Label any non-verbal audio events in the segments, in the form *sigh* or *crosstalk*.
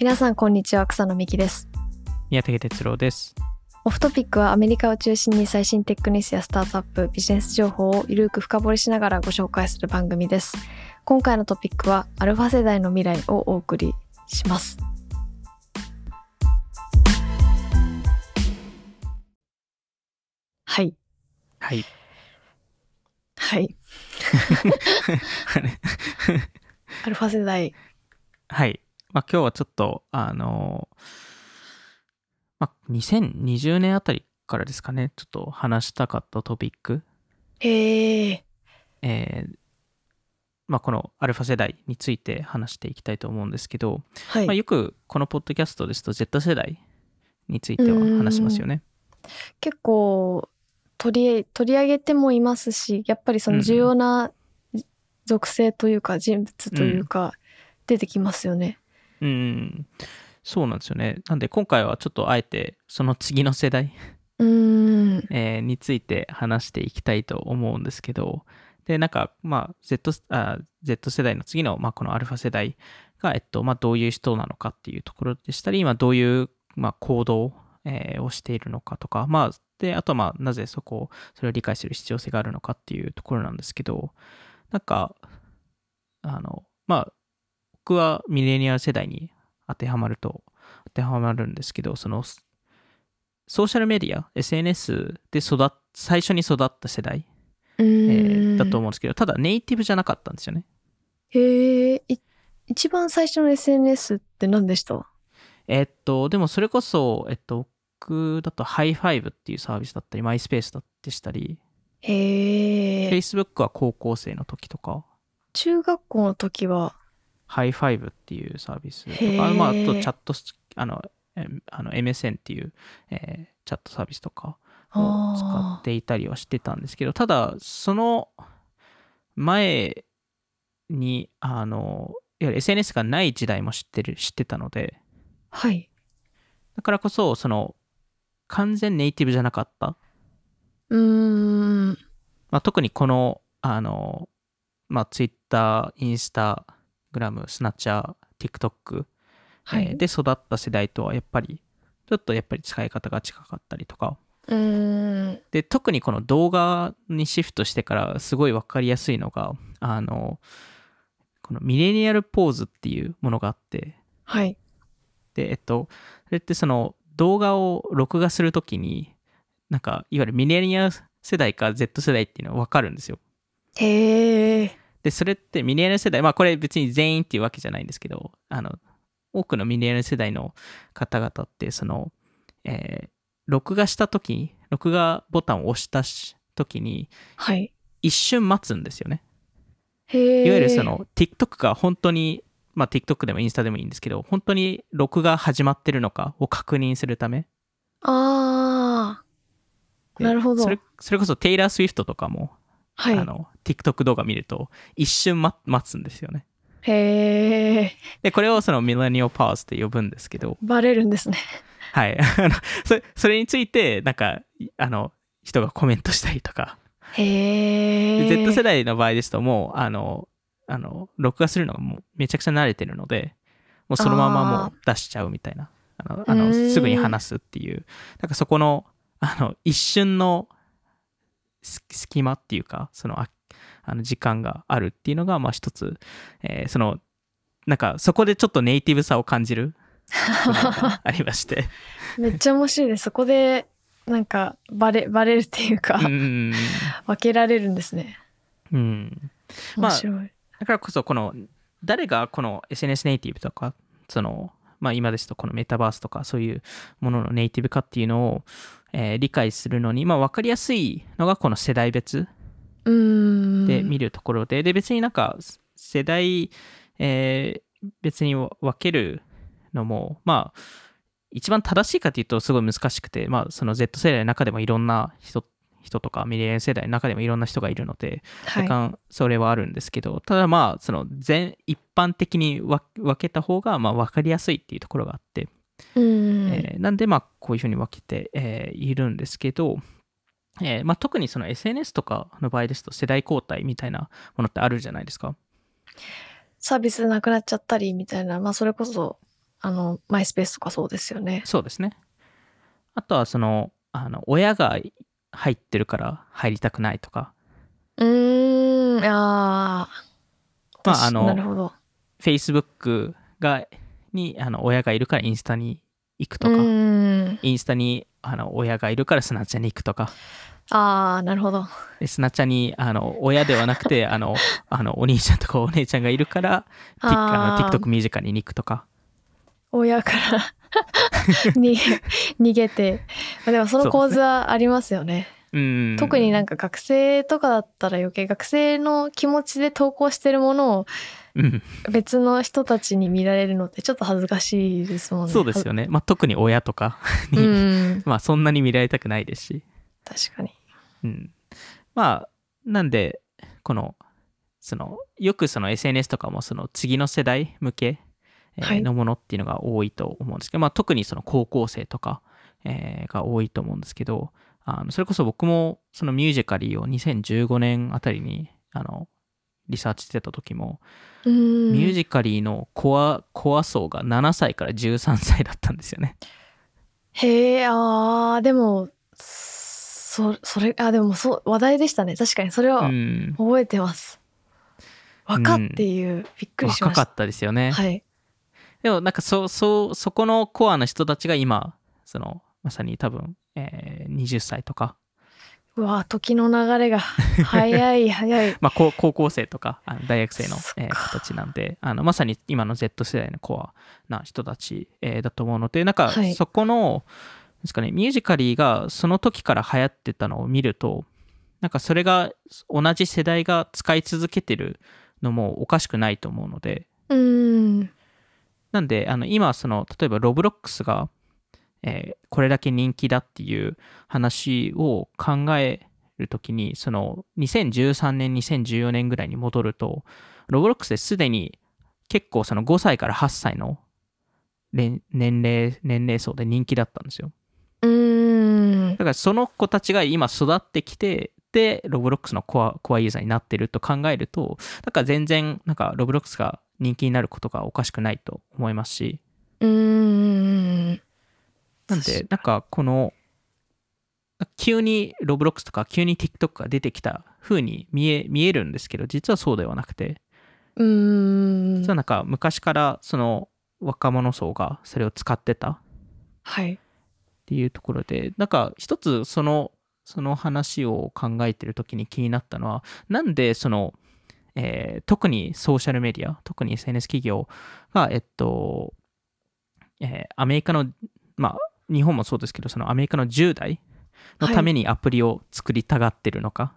皆さんこんにちは草野美希です。宮武哲郎です。オフトピックはアメリカを中心に最新テックニュースやスタートアップビジネス情報をゆるく深掘りしながらご紹介する番組です。今回のトピックはアルファ世代の未来をお送りします。はい。はい。はい。*laughs* *laughs* アルファ世代。はい。まあ、今日はちょっと、あのまあ、2020年あたりからですかね、ちょっと話したかったトピック、へええーまあ、このアルファ世代について話していきたいと思うんですけど、はい、まあ、よくこのポッドキャストですと Z 世代については話しますよね。結構取り取り上げてもいますしやっぱりその重要な属性というか人物というか出てきますよね。うん、そうなんですよね。なんで今回はちょっとあえてその次の世代うーん。えーについて話していきたいと思うんですけど、で、なんか、まあ、Z, あ Z 世代の次の、まあ、このアルファ世代が、えっと、まあ、どういう人なのかっていうところでしたり、今、どういう、まあ、行動、えーをしているのかとか、まあ、で、あと、まあ、なぜそこを、それを理解する必要性があるのかっていうところなんですけど、なんか、あの、まあ、僕はミレニアル世代に当てはまると、当てはまるんですけど、その、ソーシャルメディア、SNS で育っ、最初に育った世代、うえーだと思うんですけど、ただネイティブじゃなかったんですよね。へえい一番最初の SNS って何でした？えっと、でもそれこそ、えっと、僕だとハイファイブっていうサービスだったり、 Myspace だでしたり、へえ Facebook は高校生の時とか、中学校の時はハイファイブっていうサービス。とか、まあ、あとチャットス、あの、えあの MSN っていう、えーチャットサービスとかを使あっていたりはしてたんですけど、ただ、その前に、あの、いわゆる SNS がない時代も知ってる、知ってたので、ーはい。だからこそ、その、完全ネイティブじゃなかった。うーん。まあ、特にこの、あの、まあ、Twitter、インスタグラム、スナッチャー、TikTok、はい、えーで育った世代とはやっぱり、ちょっとやっぱり使い方が近かったりとか。うーん。で、特にこの動画にシフトしてからすごいわかりやすいのが、あの、このミレニアルポーズっていうものがあって、はい。で、えっと、それってその動画を録画するときに、なんか、いわゆるミレニアル世代か Z 世代っていうのはわかるんですよ。へえで、それってミレニアル世代、まあこれ別に全員っていうわけじゃないんですけど、あの、多くのミレニアル世代の方々って、その、えー録画したとき、録画ボタンを押したし時に、はい一瞬待つんですよね。へえいわゆるその TikTok が本当に、まあ TikTok でもインスタでもいいんですけど、本当に録画始まってるのかを確認するため。ああでなるほどそれそれこそテイラー・スウィフトとかも、はいあの TikTok 動画見ると一瞬待待つんですよね。へえで、これをそのミレニアルパーズって呼ぶんですけど、バレるんですねはい。*laughs* あのそれそれについて、なんか、あの、人がコメントしたりとか、へえ Z 世代の場合ですともう、あの、あの、録画するのがもうめちゃくちゃ慣れてるので、もうそのままもう出しちゃうみたいな。あの、あのすぐに話すっていう。なんかそこの、あの、一瞬のす隙間っていうか、その、ああの時間があるっていうのが、まあ一つ、えーその、なんかそこでちょっとネイティブさを感じるありまして。*laughs* めっちゃ面白いですそこでなんかバレバレるっていうか、うん。分けられるんですねうん。まあ面白い、だからこそ、この、誰がこの SNS ネイティブとか、その、まあ今ですとこのメタバースとかそういうもののネイティブ化っていうのを、えー理解するのに、まあ分かりやすいのがこの世代別で見るところで、で別になんか世代、えー別に分けるのも、まあ一番正しいかというとすごい難しくて、まあその Z 世代の中でもいろんな人人とかミレニアル世代の中でもいろんな人がいるので、はい若干それはあるんですけど、ただまあその全一般的に分分けた方がまあ分かりやすいっていうところがあって、うん、えーなんでまあこういうふうに分けて、えーいるんですけど、えーまあ、特にその SNS とかの場合ですと世代交代みたいなものってあるじゃないですか。サービスなくなっちゃったりみたいなまあそれこそあの、マイスペースとかそうですよね。そうですね。あとはその、あの親が入ってるから入りたくないとか、うーん、ああ。まああのなるほど。Facebook が、にあの親がいるからインスタに行くとうか。インスタにあの親がいるからスナッチャに行くとか、ああ、なるほど。でスナッチャにあの親ではなくて *laughs* あのあのお兄ちゃんとかお姉ちゃんがいるから、ティあの TikTok ミュージカルに行くとか。親から逃げ逃げて。まあでもその構図はありますよね。うん特になんか学生とかだったら余計学生の気持ちで投稿してるものをうん、別の人たちに見られるのってちょっと恥ずかしいですもんね。そうですよね。まあ、特に親とかに、うん。まあそんなに見られたくないですし。確かに。うん、まあなんでこのそのよくその SNS とかもその次の世代向け、のものっていうのが多いと思うんですけど、まあ、特にその高校生とか、えーが多いと思うんですけどあのそれこそ僕もそのミュージカリーを2015年あたりにあのリサーチしてた時も、うん。ミュージカリーのコアコア層が7歳から13歳だったんですよね。へえ、あー、でも、そ、それ、あ、でもそう、話題でしたね。確かに、それうはん、覚えてます。若っていう、びっくりしました。若かったですよね。はい。でもなんかそそうそこのコアな人たちが今そのまさに多分、えー20歳とか、うわ、時の流れが、早い、*laughs* 早い。まあ、高高校生とかあの大学生のえー子たちなんであのまさに今の Z 世代のコアな人たち、えーだと思うのでなんかはい。そこの、ですかね、ミュージカリーがその時から流行ってたのを見るとなんかそれが同じ世代が使い続けてるのもおかしくないと思うので。うん。なんで、あの今、その、例えばロブロックスが、えーこれだけ人気だっていう話を考えるときに、その、2013年、2014年ぐらいに戻ると、ロブロックスですでに結構その5歳から8歳の年年齢、年齢層で人気だったんですよ。うんだ。からその子たちが今育ってきて、で、ロブロックスのコアコアユーザーになってると考えると、だから全然、なんかロブロックスが人気になることがおかしくないと思いますし、うん。なんで、なんかこの、急にロブロックスとか急に TikTok が出てきた風に見え見えるんですけど、実はそうではなくて、うん。実はなんか昔からその若者層がそれを使ってたはい。っていうところで、なんか一つその、その話を考えてる時に気になったのは、なんでその、えー特にソーシャルメディア、特に SNS 企業が、えっと、えーアメリカの、まあ、日本もそうですけど、そのアメリカの10代のためにアプリを作りたがってるのか。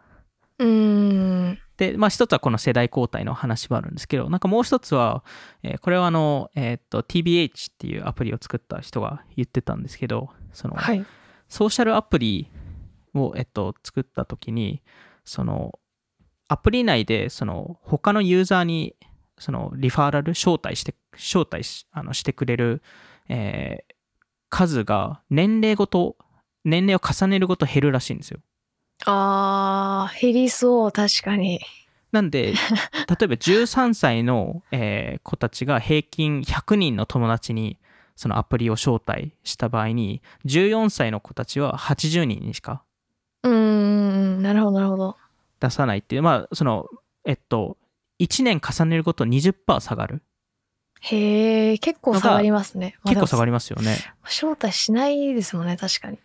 うん。で、まあ一つはこの世代交代の話もあるんですけど、なんかもう一つは、えーこれはあの、えーっと、TBH っていうアプリを作った人が言ってたんですけど、その、はい。ソーシャルアプリを、えっと、作った時に、その、アプリ内で、その、他のユーザーに、その、リファーラル、招待して、招待しあのしてくれる、えー数が年齢ごと、年齢を重ねるごと減るらしいんですよ。あー、減りそう、確かに。なんで、*laughs* 例えば13歳の、えー子たちが平均100人の友達にそのアプリを招待した場合に、14歳の子たちは80人にしかうん。なるほど、なるほど。出さないっていう、まあ、その、えっと、1年重ねるごと20%下がる。へえ、結構下がりますね。結構下がりりますよね。招待しないですもんね、確かに。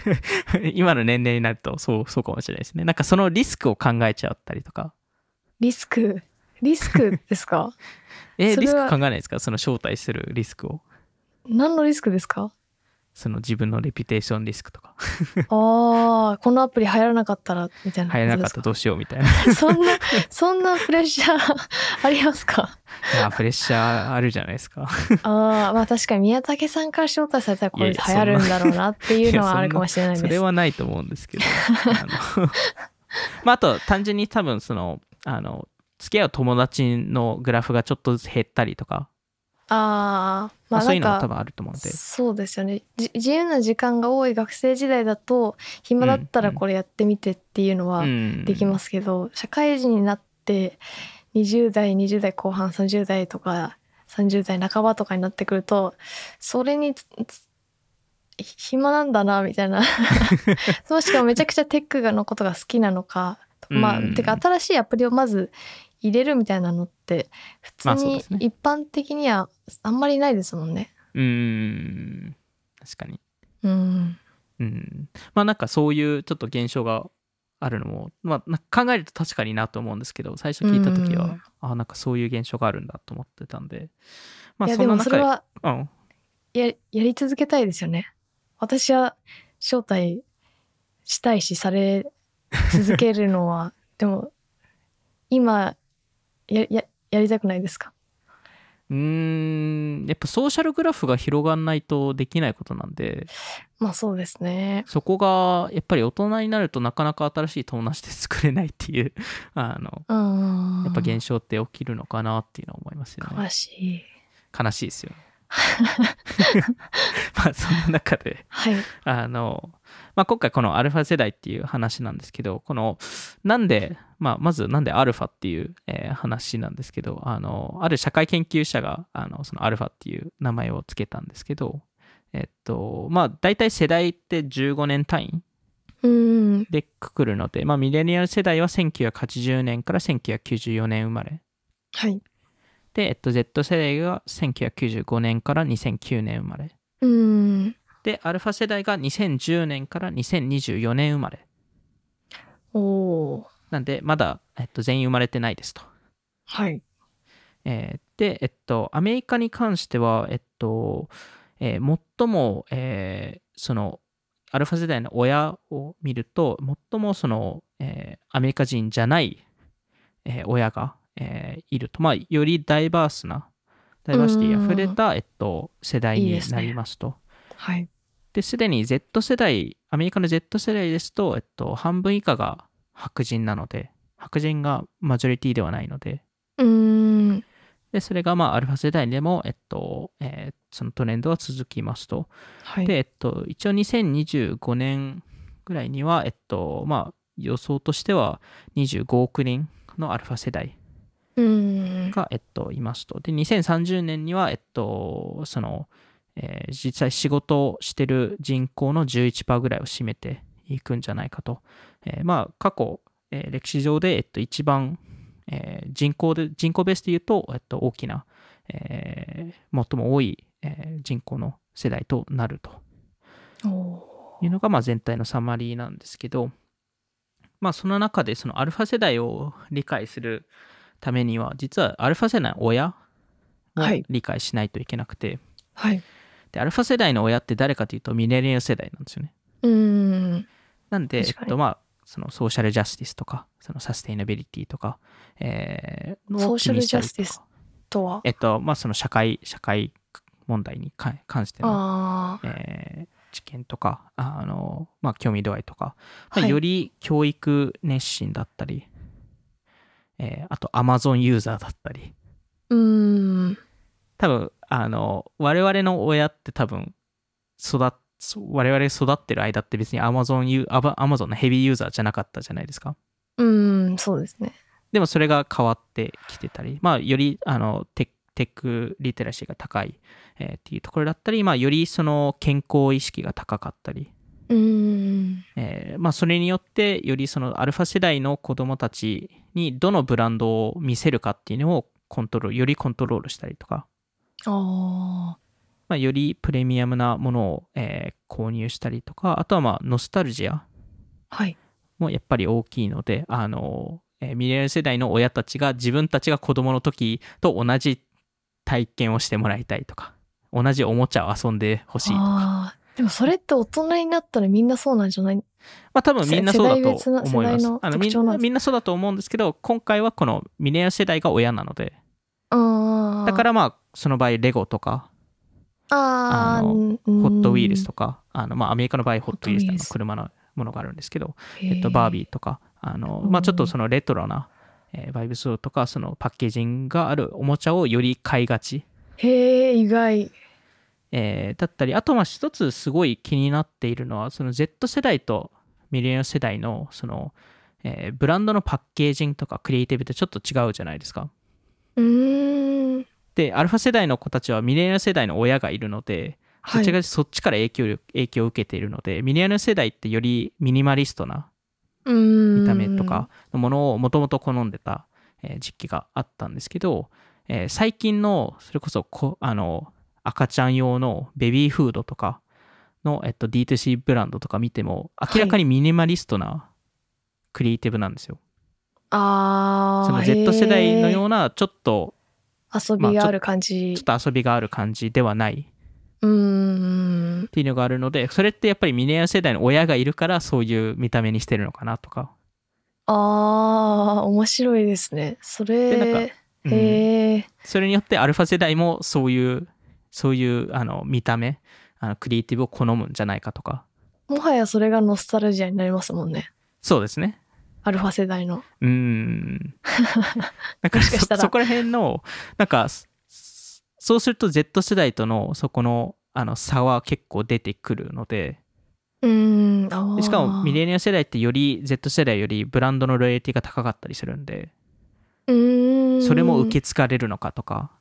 *laughs* 今の年齢になると、そう、そうかもしれないですね。なんかそのリスクを考えちゃったりとか。リスク、リスクですか？*laughs* えリスク考えないですか？その招待するリスクを。何のリスクですか？その自分のレピュテーションリスクとか。*laughs* ああ、このアプリ流行らなかったら、みたいな。入らなかったらどうしようみたいな。た。*laughs* そんな、そんなプレッシャーありますか？*laughs* いや、プレッシャーあるじゃないですか。ああ、まあ確かに宮武さんから招待されたらこれ流行るんだろうなっていうのはあるかもしれないです。それはないと思うんですけど。あのまあ、あと、単純に多分、その、あの、付き合う友達のグラフがちょっとずつ減ったりとか、ああ、まあ、まあないんか、そううのも多分あると思うんで。そうですよね。じ自由な時間が多い学生時代だと暇だったらこれやってみてっていうのはうんできますけど、社会人になって20代20代後半30代とか30代半ばとかになってくるとそれに暇なんだなみたいな。*laughs* もしくはめちゃくちゃテックのことが好きなのかまあ、うんてか新しいアプリをまず入れるみたいなのって普通に一般的にはあんまりないですもんね。うーん確かに。うん、うん。まあなんかそういうちょっと現象があるのも、まあ、考えると確かになと思うんですけど最初聞いた時は、うん。あなんかそういう現象があるんだと思ってたんで。まあその中でもそれはうん。ややり続けたいですよね。私は招待したいしされ続けるのはでも今やややりたくないですか？うーんやっぱソーシャルグラフが広がんないとできないことなんでまあそうですね。そこがやっぱり大人になるとなかなか新しい友達で作れないっていう *laughs* あのうん。やっぱ現象って起きるのかなっていうのは思いますよね悲しい。悲しいですよね *laughs* まあそんな中ではい。あの、まあ、今回このアルファ世代っていう話なんですけど、この、なんで、まあ、まずなんでアルファっていう、えー話なんですけど、あの、ある社会研究者が、あの、そのアルファっていう名前をつけたんですけど、えっと、まあ、大体世代って15年単位うん。でくくるので、まあ、ミレニアル世代は1980年から1994年生まれ。はい。で、えっと、Z 世代が1995年から2009年生まれ。うん。で、アルファ世代が2010年から2024年生まれ。おお。なんで、まだ、えっと、全員生まれてないですと。はい。えーで、えっと、アメリカに関しては、えっと、えー最も、えーその、アルファ世代の親を見ると、最もその、えーアメリカ人じゃない、えー親が、えーいると、まあ、よりダイバースな、ダイバーシティに溢れた、えっと、世代にないいですねりますと。はい。で、すでに Z 世代、アメリカの Z 世代ですと、えっと、半分以下が白人なので、白人がマジョリティではないので、うん。で、それがまあ、アルファ世代でも、えっと、えーそのトレンドは続きますと。はい。で、えっと、一応2025年ぐらいには、えっと、まあ、予想としては25億人のアルファ世代うん。が、えっと、いますと。で、2030年には、えっと、その、えー実際仕事をしてる人口の11%ぐらいを占めていくんじゃないかと。えーまあ、過去、えー歴史上で、えっと、一番、えー人口で、人口ベースで言うと、えっと、大きな、えー最も多い、えー人口の世代となるというのが、まあ、全体のサマリーなんですけど、まあ、その中で、そのアルファ世代を理解するためには、実はアルファ世代の親をはい理解しないといけなくて、はい。で、アルファ世代の親って誰かというと、ミレニアル世代なんですよね。うん。なんで、えっと、まあ、そのソーシャルジャスティスとか、そのサステイナビリティとか、えー、ソーシャルジャスティスとは？えっと、まあ、その社会、社会問題に関関しての。えー知見とか、あの、まあ、興味度合いとか、まあはいより教育熱心だったり、えーあと Amazon ユーザーだったり、うん。多分、あの、我々の親って多分、育っ、我々育ってる間って別に Amazon ユー、Amazon のヘビーユーザーじゃなかったじゃないですか。うん。そうですね。でもそれが変わってきてたり、まあ、よりあのテテックリテラシーが高い、えーっていうところだったり、まあ、よりその健康意識が高かったり、うん。えーまあ、それによってよりそのアルファ世代の子供たちにどのブランドを見せるかっていうのをコントロールよりコントロールしたりとか。まあ、よりプレミアムなものを、えー購入したりとかあとはまあノスタルジアはい。もやっぱり大きいのであの、えーミレニアル世代の親たちが自分たちが子供の時と同じ体験をしてもらいたいとか同じおもちゃを遊んでほしいとか。でもそれって大人になったらみんなそうなんじゃない？まあ多分みんなそうだと思います。世代のあのみんなみんなそうだと思うんですけど今回はこのミレニアル世代が親なので。だからまあその場合レゴとかあのホホットウィールスとか。かあのまあアメリカの場合ホットウィールスってあのホットウィールス。車のものがあるんですけどえっと、バービーとか、あの、まあ、ちょっとそのレトロな、えーバイブスとか、そのパッケージングがあるおもちゃをより買いがち、へえ、意外。えーだったり、あと、まあ、一つすごい気になっているのは、その Z 世代とミレニアル世代の、その、えーブランドのパッケージングとかクリエイティブってちょっと違うじゃないですか。うーん。で、アルファ世代の子たちはミレニアル世代の親がいるので、どちかそっちから影響影響を受けているので、ミレニアル世代ってよりミニマリストな見た目とかのものをもともと好んでた、えー時期があったんですけど、えー最近のそれこそこあの赤ちゃん用のベビーフードとかの、えっと、D2C ブランドとか見ても明らかにミニマリストなクリエイティブなんですよ。ああその Z 世代のようなちょっと遊びがある感じ、ちょっと遊びがある感じではない。っうーんていうのがあるのでそれってやっぱりミレニアル世代の親がいるからそういう見た目にしてるのかなとか。ああ面白いですね。そでなんれかうん。へえそれによってアルファ世代もそういうそういうあの見た目あのクリエイティブを好むんじゃないかとか。もはやそれがノスタルジアになりますもんね。そうですね。アルファ世代の。うーん。なんから。そそこら辺のなんかそそうすると Z 世代とのそこのあの差は結構出てくるので。うーん。しかもミレニアル世代ってより Z 世代よりブランドのロイヤリティが高かったりするんで。うーん。それも受け継がれるのかとか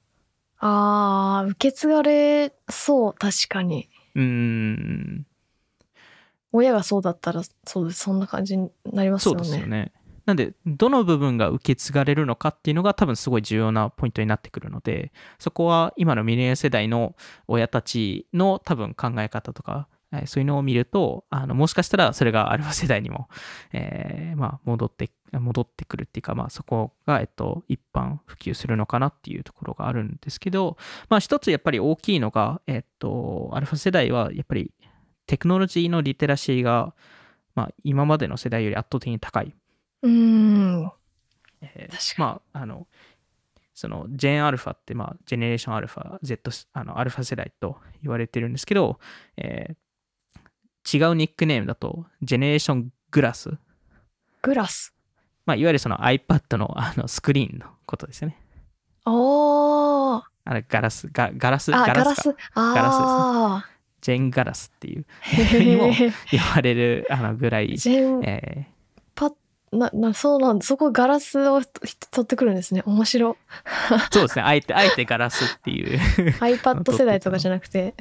ああ受け継がれそう確かに。うーん。親がそうだったらそうですそんな感じになりますそうよねですよね。なんで、どの部分が受け継がれるのかっていうのが多分すごい重要なポイントになってくるので、そこは今のミレニアル世代の親たちの多分考え方とか、えーそういうのを見ると、あのもしかしたらそれがアルファ世代にも、*laughs* えーまあ、戻って、戻ってくるっていうか、まあ、そこが、えっと、一般普及するのかなっていうところがあるんですけど、まあ、一つやっぱり大きいのが、えっと、アルファ世代はやっぱりテクノロジーのリテラシーが、まあ、今までの世代より圧倒的に高い。うーんえー確かにまあ、あの、その、ジェンアルファって、まあ、ジェネレーションアルファ、Z、あの、アルファ世代と言われてるんですけど、えー違うニックネームだと、ジェネレーショングラス。グラスまあ、いわゆるその iPad のあのスクリーンのことですよね。おー。あれ、ガラス、ガガラス、あガラか。ス。あジェンガラスっていう *laughs* にもえ言われるあのぐらい、ジェン。えななそうなんだ。そこガラスをと取ってくるんですね。面白。ーそうですね、あえて、あえてガラスっていう。*laughs* iPad 世代とかじゃなくて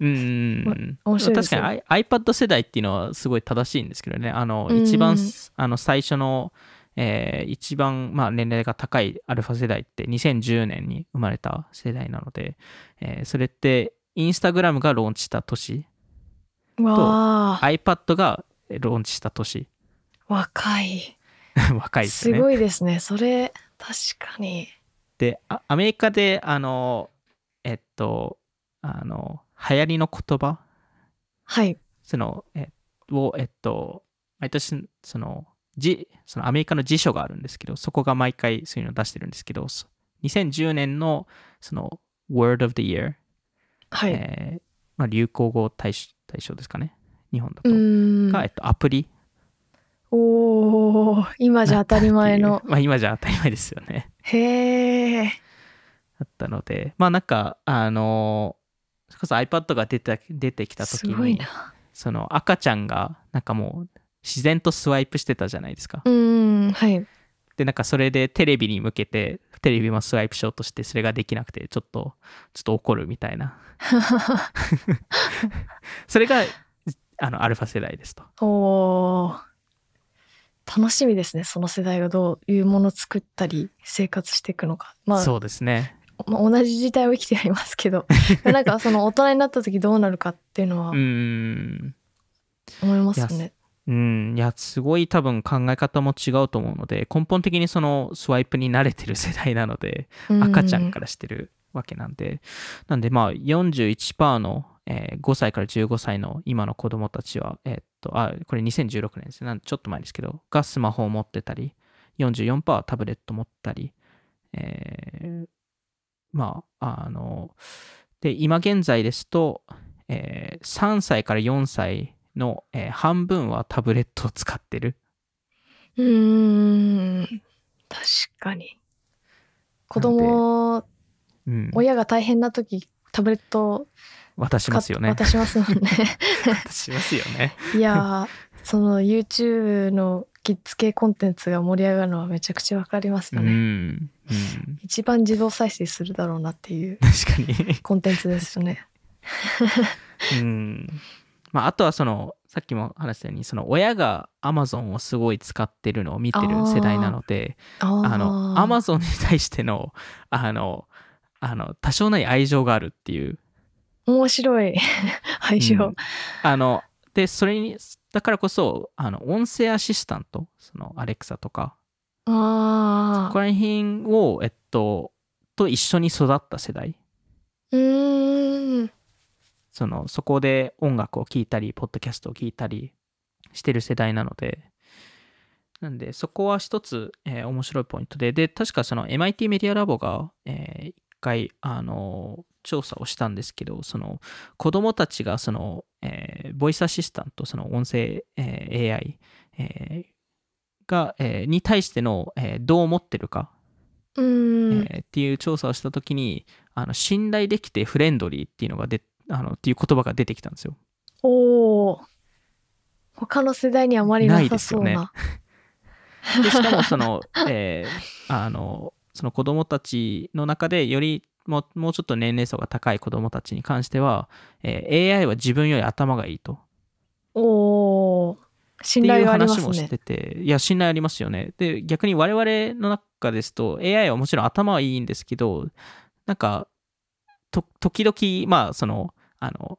うん。*laughs* 面白いです確よかにアイ iPad 世代っていうのはすごい正しいんですけどね。あの、うん一番、あの、最初の、えー一番、まあ、年齢が高いアルファ世代って2010年に生まれた世代なので、えーそれって、インスタグラムがローンチした年、わあ iPad がローンチした年、若い *laughs* 若いですね。ごいですねそれ確かにであアメリカであのえっとあの流行りの言葉？はい。そのえをえっと毎年そのじそのアメリカの辞書があるんですけどそこが毎回そういうのを出してるんですけどそ2010年のその Word of the Year、はい、えーまあ、流行語大賞大賞ですかね。日本だと、が、えっと、アプリ。おー今じゃ当たり前の。*laughs* まあ今じゃ当たり前ですよね。へえだったので、まあなんか、あの、それこそ iPad が出て出てきたす時に、その赤ちゃんがなんかもう自然とスワイプしてたじゃないですかう。ーんはいで、なんかそれでテレビに向けて、テレビもスワイプしようとして、それができなくて、ちょっと、ちょっと怒るみたいな。*laughs* それが、あの、アルファ世代ですと。おー楽しみですねその世代がどういうものを作ったり生活していくのかまあそうですね。まあ、同じ時代を生きてはいますけど *laughs* なんかその大人になった時どうなるかっていうのは。思いますね。うん、いや、すごい多分考え方も違うと思うので、根本的にそのスワイプに慣れてる世代なので、赤ちゃんからしてるわけなんで、なんでまあ41%の、えー5歳から15歳の今の子供たちは、えーっと、あ、これ2016年ですね。なんでちょっと前ですけど、がスマホを持ってたり、44%はタブレット持ったり、えーまあ、あの、で、今現在ですと、えー3歳から4歳の、えー半分はタブレットを使ってる。うーん確かに子供うん、親が大変な時タブレットを渡しますよね。渡しますもんね。*laughs* 渡しますよね。*laughs* いやーその YouTube のキッズ系コンテンツが盛り上がるのはめちゃくちゃわかりますうん。よね。うん。一番自動再生するだろうなっていう確かに。コンテンツですよね。*laughs* うん。まあ、あとはその、さっきも話したように、その親が Amazon をすごい使ってるのを見てる世代なので、ああの、ー Amazon に対しての、あの、あの、多少ない愛情があるっていう。面白い *laughs* 愛情。うんあの、で、それに、だからこそ、あの、音声アシスタント、その、アレクサとか、ああ。ここら辺を、えっと、と一緒に育った世代。うーん。その、そこで音楽を聴いたり、ポッドキャストを聴いたりしてる世代なので、なんで、そこは一つ、えー面白いポイントで、で、確かその MIT メディアラボが、えー一回、あの、調査をしたんですけど、その、子供たちが、その、えーボイスアシスタント、その音声、えー AI、えーが、えーに対しての、えーどう思ってるか、うーん。えーっていう調査をしたときに、あの、信頼できてフレンドリーっていうのがで、あの、っていう言葉が出てきたんですよ。おお。他の世代にあまりなないさそうですよねな。でしかもその、*laughs* えーあの、その子供たちの中でよりもうもうちょっと年齢層が高い子供たちに関しては、えー AI は自分より頭がいいと。おお。信っていう頼がありますね話もして。て、いや、信頼ありますよね。で、逆に我々の中ですと、AI はもちろん頭はいいんですけど、なんか、と、時々、まあ、その、あの、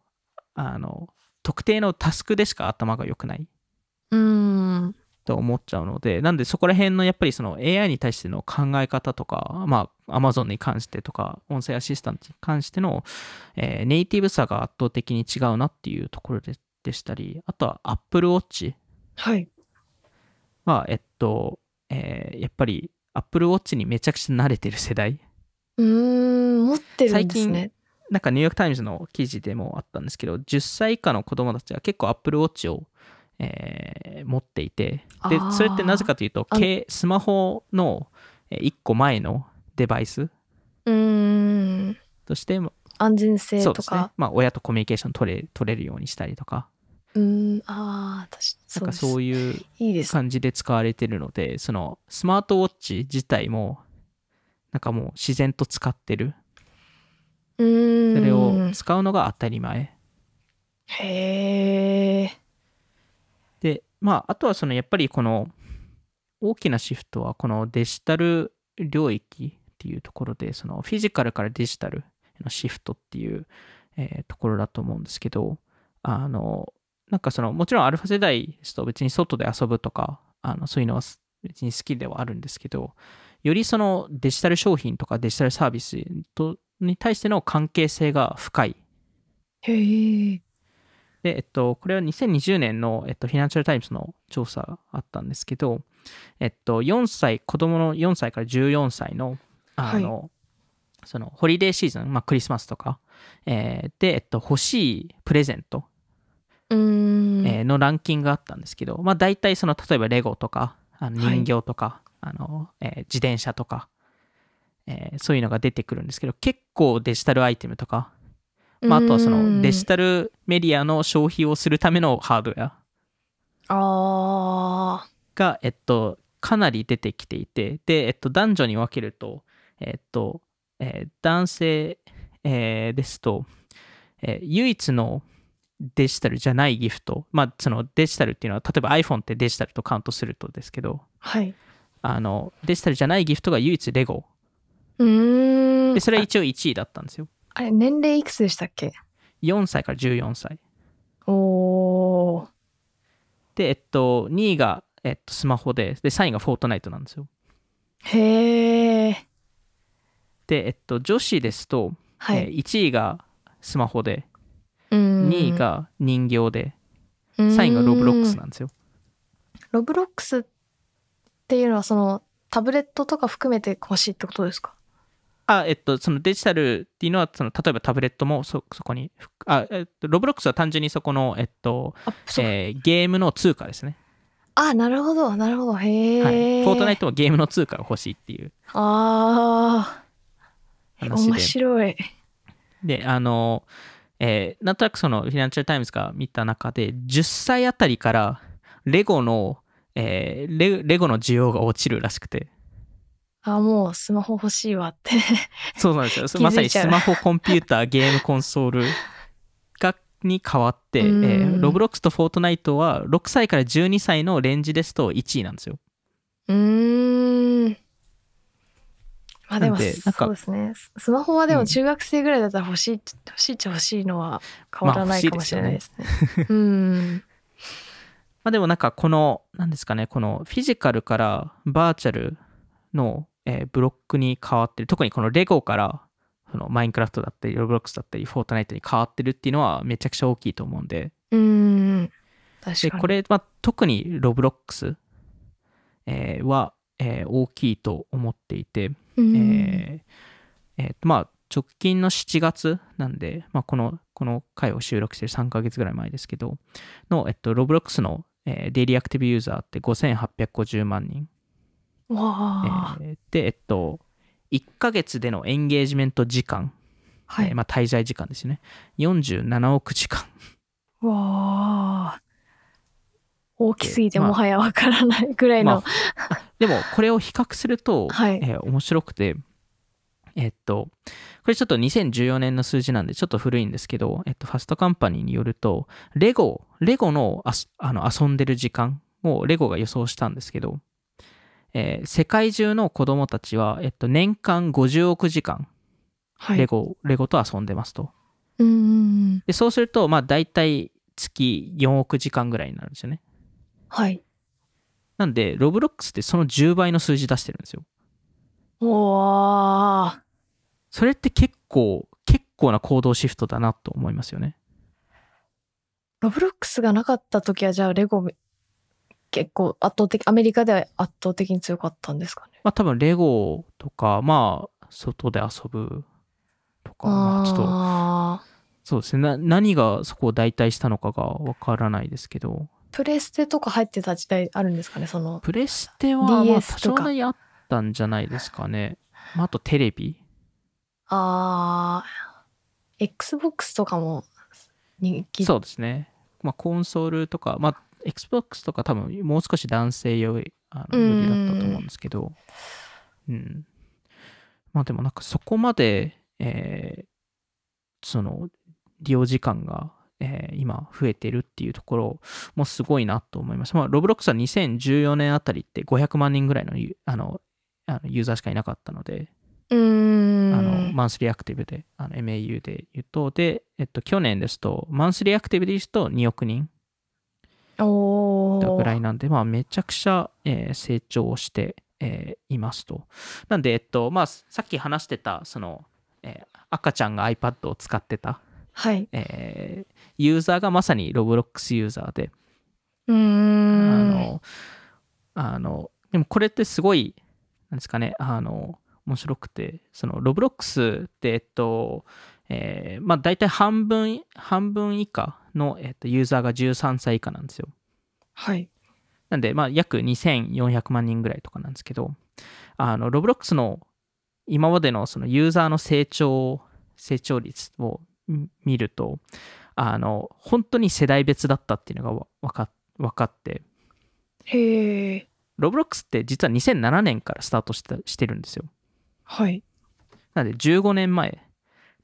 あの、特定のタスクでしか頭が良くないうーん。と思っちゃうので、なんでそこら辺のやっぱりその AI に対しての考え方とか、まあ Amazon に関してとか、音声アシスタントに関しての、えーネイティブさが圧倒的に違うなっていうところででしたり、あとは Apple Watch はい。は、えっと、えーやっぱり Apple Watch にめちゃくちゃ慣れてる世代。うーん。持ってるんですね。なんかニューヨークタイムズの記事でもあったんですけど、10歳以下の子供たちは結構 Apple Watch を、えー持っていて、であー、それってなぜかというと、あけスマホの1個前のデバイスうーん。として、安全性そうですねとか。。まあ、親とコミュニケーション取れ取れるようにしたりとか、うーん。ああ、確かなんかそういいう。感じで使われてるので、そのスマートウォッチ自体も、なんかもう自然と使ってる。うーん。それを使うのが当たり前。へえ。で、まあ、あとはそのやっぱりこの大きなシフトはこのデジタル領域っていうところで、そのフィジカルからデジタルへのシフトっていう、えーところだと思うんですけど、あの、なんかその、もちろんアルファ世代ですと別に外で遊ぶとか、あのそういうのは別に好きではあるんですけど、よりそのデジタル商品とかデジタルサービスとに対しての関係性が深いへえ。で、えっと、これは2020年の、えっと、フィナンシャルタイムズの調査があったんですけど、えっと、4歳、子供の4歳から14歳の、あの、その、ホリデーシーズン、まあ、クリスマスとか、えーで、えっと、欲しいプレゼント。えーのランキングがあったんですけど、まあ、大体その、例えばレゴとか、あのはい。人形とか、あの、えー自転車とか、えーそういうのが出てくるんですけど、結構デジタルアイテムとか、まあ、あとはそうのデジタルメディアの消費をするためのハードウェア。が、えっと、かなり出てきていて、で、えっと、男女に分けると、えっと、えー男性、えーですと、えー唯一のデジタルじゃないギフト、まあ、そのデジタルっていうのは、例えば iPhone ってデジタルとカウントするとですけど、はい。あの、デジタルじゃないギフトが唯一レゴ。うーん。で、それは一応1位だったんですよ。あれ、年齢いくつでしたっけ？4歳から14歳。おー。で、えっと、2位が、えっと、スマホで、で、3位がフォートナイトなんですよ。へえ。で、えっと、女子ですと、えーはい。1位がスマホで、2位が人形で、3位がロブロックスなんですよ。ロブロックスっていうのはそのタブレットとか含めて欲しいってことですか？あ、えっと、そのデジタルっていうのは、その例えばタブレットもそそこに、あ、えっと、ロブロックスは単純にそこの、えっと、えーゲームの通貨ですね。あなるほどなるほど。へえ、はい。フォートナイトもゲームの通貨が欲しいっていう。あー。話で。面。白い。で、あの、えーなんとなくそのフィナンシャルタイムズが見た中で、10歳あたりからレゴの、えーレレゴの需要が落ちるらしくて。あ、もうスマホ欲しいわって。そうなんですよ。まさにスマホ、コンピューター、ゲームコンソールがに変わって、えうんーロブロックスとフォートナイトは6歳から12歳のレンジですと1位なんですよ。うーん。まあでも、そうですね。ススマホはでうんも中学生ぐらいだったら欲しい、欲しいっちゃ欲しいのは変わらないまあかもしれないですね。*laughs* うん。まあでもなんかこの、なんですかね、このフィジカルからバーチャルの、えーブロックに変わってる、特にこのレゴからそのマインクラフトだったり、ロブロックスだったり、フォートナイトに変わってるっていうのはめちゃくちゃ大きいと思うんで、うん。確でかに。これは特にロブロックス、えーは、えー大きいと思っていて、うん、えーえーとまあ直近の7月なんで、まあ、このこの回を収録してる3ヶ月ぐらい前ですけどの、えっと、ロブロックスの、えーデイリーアクティブユーザーって5850万人、わあ、えーでえっと1ヶ月でのエンゲージメント時間、はい。えーまあ、滞在時間ですね。47億時間。わあ。大きすぎてまあもはやわからないぐらいの。までもこれを比較すると、はいえー面白くてえっとこれちょっと2014年の数字なんでちょっと古いんですけど、えっと、ファストカンパニーによるとレゴレゴのあすあの遊んでる時間をレゴが予想したんですけど、えー世界中の子供たちは、えっと、年間50億時間はい。レゴ,、レゴと遊んでますとうん。でそうするとまあ大体月4億時間ぐらいになるんですよねはい。なんでロブロックスってその10倍の数字出してるんですよわあ。それって結構、結構な行動シフトだなと思いますよね。ロブロックスがなかった時はじゃあレゴ結構圧倒的、アメリカでは圧倒的に強かったんですかね？まあ多分レゴとか、まあ外で遊ぶとか、まあちょっと、そうですね。な何がそこを代替したのかがわからないですけど、プレステとか入ってた時代あるんですかね？その。プレステはまあ多少なりあったんじゃないですかね。まああとテレビ。ああ、Xbox とかも人気。そうですね。まあコンソールとか、まあ Xbox とか多分もう少し男性用いあのうん向きだったと思うんですけど、うん。まあでもなんかそこまで、えーその利用時間が、えー今増えてるっていうところもすごいなと思いました。まあロブロックスは2014年あたりって500万人ぐらいのユあのあのユーザーしかいなかったので、うーん。あのマンスリーアクティブで、あの MAU で言うと、で、えっと、去年ですと、マンスリーアクティブで言うと2億人ぐらいなんで、まあ、めちゃくちゃ、えー成長して、えーいますと。なんで、えっと、まあ、さっき話してた、その、えー赤ちゃんが iPad を使ってた、はい。えーユーザーがまさにロブロックスユーザーで、うーあん。の、あの、でもこれってすごい、なんですかね、あの、面白くて、その、ロブロックスって、えっと、えーまあ、大体半分、半分以下の、えっと、ユーザーが13歳以下なんですよ。はい。なんで、まあ、約2400万人ぐらいとかなんですけど、あの、ロブロックスの今までのそのユーザーの成長、成長率をん見ると、あの、本当に世代別だったっていうのがわわか分かって、へえ。ロブロックスって実は2007年からスタートしたしてるんですよ。はい。なので15年前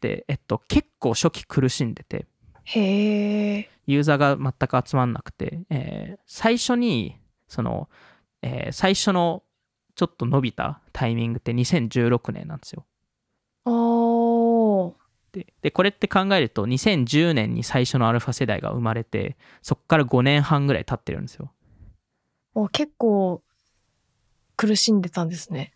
で、えっと、結構初期苦しんでて、へえ。ユーザーが全く集まんなくて、えー最初に、その、えー最初のちょっと伸びたタイミングって2016年なんですよ。で、でこれって考えると、2010年に最初のアルファ世代が生まれて、そこから5年半ぐらい経ってるんですよ。お結構苦しんでたんですね。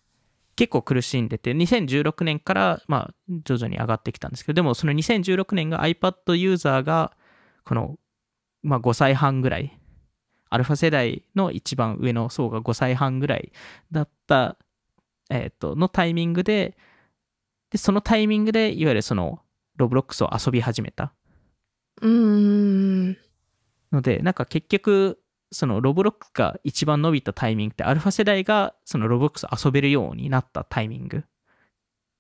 結構苦しんでて、2016年から、まあ、徐々に上がってきたんですけど、でもその2016年が iPad ユーザーが、この、まあ、5歳半ぐらい、アルファ世代の一番上の層が5歳半ぐらいだった、えっ、と、のタイミングで、で、そのタイミングで、いわゆるその、ロブロックスを遊び始めた。うーん。ので、なんか結局、そのロブロックが一番伸びたタイミングって、アルファ世代がそのロブロックス遊べるようになったタイミング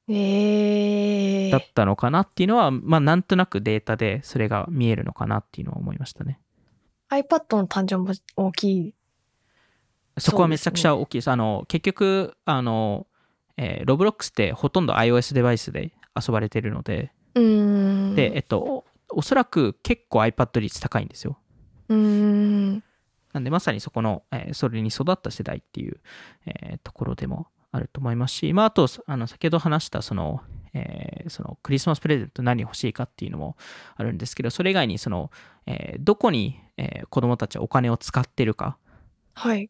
ええだったのかなっていうのは、まあなんとなくデータでそれが見えるのかなっていうのは思いましたね。iPad の誕生も大きい。そこはめちゃくちゃ大きいです。あの、結局、あの、えー、ロブロックスってほとんど iOS デバイスで遊ばれてるので。で、えっと、おおそらく結構 iPad 率高いんですよ。うーん。なんでまさにそこの、えーそれに育った世代っていう、えーところでもあると思いますし、まあ、あと、あの先ほど話したその、えーそのクリスマスプレゼント何欲しいかっていうのもあるんですけど、それ以外にその、えーどこに、えー子供たちはお金を使ってるか、はい。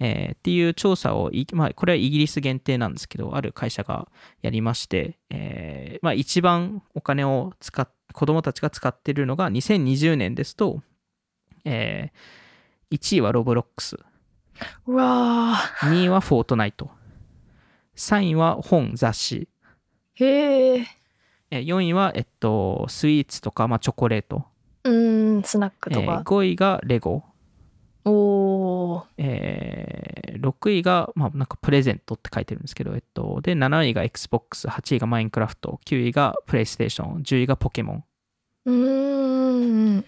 えーっていう調査をい、まあ、これはイギリス限定なんですけど、ある会社がやりまして、えーまあ、一番お金を使っ、子供たちが使ってるのが2020年ですと、え1位はロブロックス、うわ2位はフォートナイト、3位は本、雑誌、ー。へえ。えー4位は、えっと、スイーツとか、まあ、チョコレート、うーん、スナックえーとか。5位がレゴ、おー。えー6位が、まあ、なんかプレゼントって書いてるんですけど、えっと、で、7位が Xbox、8位がマインクラフト、9位がプレイステーション、10位がポケモン。うーん。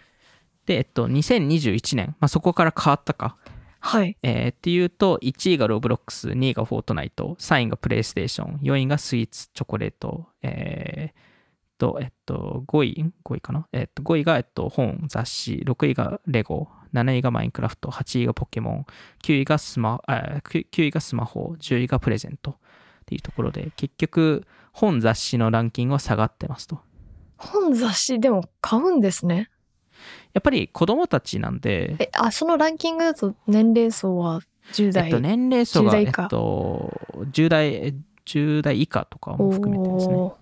で、えっと、2021年、まあ、そこから変わったか、はい。えーっていうと、1位がロブロックス、2位がフォートナイト、3位がプレイステーション、4位がスイーツ、チョコレート、えーと、えっと、5位、ん ?5 位かな？えっと、5位が、えっと、本、雑誌、6位がレゴ、7位がマインクラフト、8位がポケモン、9位がスマ、あ 9, 9位がスマホ、10位がプレゼントっていうところで、結局、本雑誌のランキングは下がってますと。本雑誌でも買うんですね。やっぱり子供たちなんで、え、あ、そのランキングだと年齢層は10代。えっと、年齢層が、10代えっ以下と、10代、10代以下とかも含めてですね。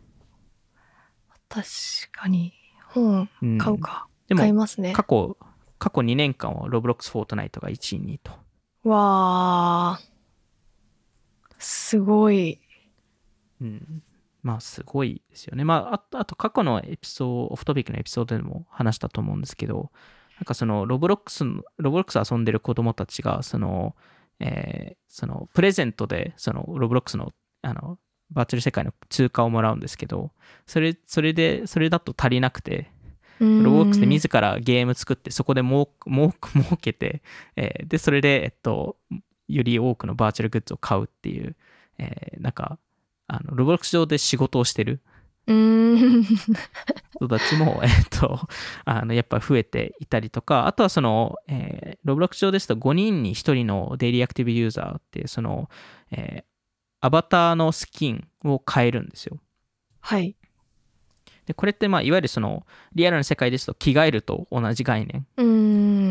確かに。本うん買うか。でも、買いますね。過去、過去2年間はロブロックス・フォートナイトが1位にと。わー。すごい。うん。まあ、すごいですよね。まあ、あと、あと過去のエピソード、オフトピックのエピソードでも話したと思うんですけど、なんかその、ロブロックスの、ロブロックス遊んでる子供たちが、その、えーその、プレゼントで、その、ロブロックスの、あの、バーチャル世界の通貨をもらうんですけど、それ、それで、それだと足りなくて、ロロブロックスで自らゲーム作って、そこで儲 *laughs* けて、えーで、それで、えっと、より多くのバーチャルグッズを買うっていう、えーなんか、あの、ロブロックス上で仕事をしてる。人たちも、えっと、あの、やっぱ増えていたりとか、あとはその、えーロブロックス上ですと5人に1人のデイリーアクティブユーザーって、その、えーアバターのスキンを変えるんですよ。はい。で、これって、まあ、いわゆるその、リアルな世界ですと着替えると同じ概念。うー